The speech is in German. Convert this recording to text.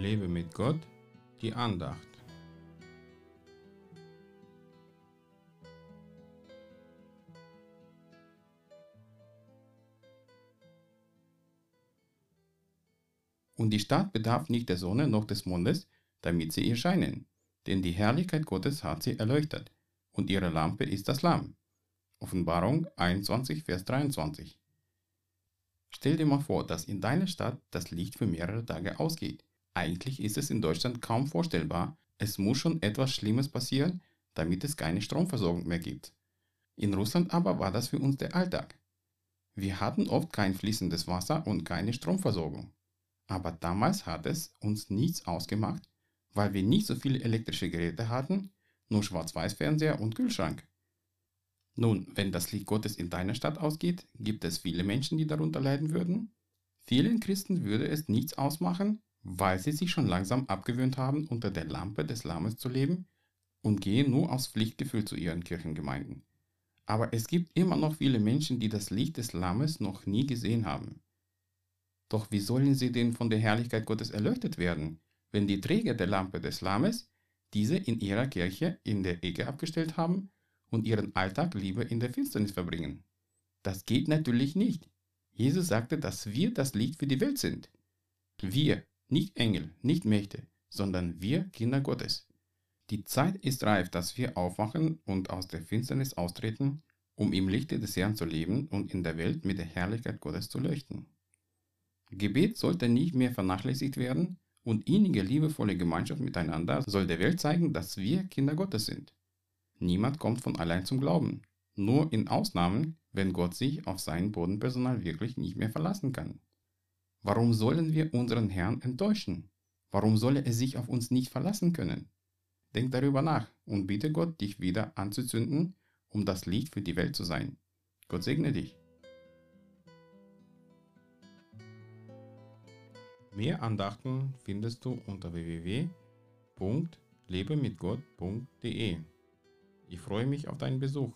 Lebe mit Gott, die Andacht. Und die Stadt bedarf nicht der Sonne noch des Mondes, damit sie ihr scheinen, denn die Herrlichkeit Gottes hat sie erleuchtet, und ihre Lampe ist das Lamm. Offenbarung 21, Vers 23. Stell dir mal vor, dass in deiner Stadt das Licht für mehrere Tage ausgeht. Eigentlich ist es in Deutschland kaum vorstellbar. Es muss schon etwas Schlimmes passieren, damit es keine Stromversorgung mehr gibt. In Russland aber war das für uns der Alltag. Wir hatten oft kein fließendes Wasser und keine Stromversorgung. Aber damals hat es uns nichts ausgemacht, weil wir nicht so viele elektrische Geräte hatten, nur Schwarz-Weiß-Fernseher und Kühlschrank. Nun, wenn das Licht Gottes in deiner Stadt ausgeht, gibt es viele Menschen, die darunter leiden würden? Vielen Christen würde es nichts ausmachen, weil sie sich schon langsam abgewöhnt haben, unter der Lampe des Lammes zu leben und gehen nur aus Pflichtgefühl zu ihren Kirchengemeinden. Aber es gibt immer noch viele Menschen, die das Licht des Lammes noch nie gesehen haben. Doch wie sollen sie denn von der Herrlichkeit Gottes erleuchtet werden, wenn die Träger der Lampe des Lammes diese in ihrer Kirche in der Ecke abgestellt haben und ihren Alltag lieber in der Finsternis verbringen? Das geht natürlich nicht. Jesus sagte, dass wir das Licht für die Welt sind. Wir, nicht Engel, nicht Mächte, sondern wir Kinder Gottes. Die Zeit ist reif, dass wir aufwachen und aus der Finsternis austreten, um im Lichte des Herrn zu leben und in der Welt mit der Herrlichkeit Gottes zu leuchten. Gebet sollte nicht mehr vernachlässigt werden und innige liebevolle Gemeinschaft miteinander soll der Welt zeigen, dass wir Kinder Gottes sind. Niemand kommt von allein zum Glauben, nur in Ausnahmen, wenn Gott sich auf sein Bodenpersonal wirklich nicht mehr verlassen kann. Warum sollen wir unseren Herrn enttäuschen? Warum solle er sich auf uns nicht verlassen können? Denk darüber nach und bitte Gott, dich wieder anzuzünden, um das Licht für die Welt zu sein. Gott segne dich. Mehr Andachten findest du unter www.lebemitgott.de. Ich freue mich auf deinen Besuch.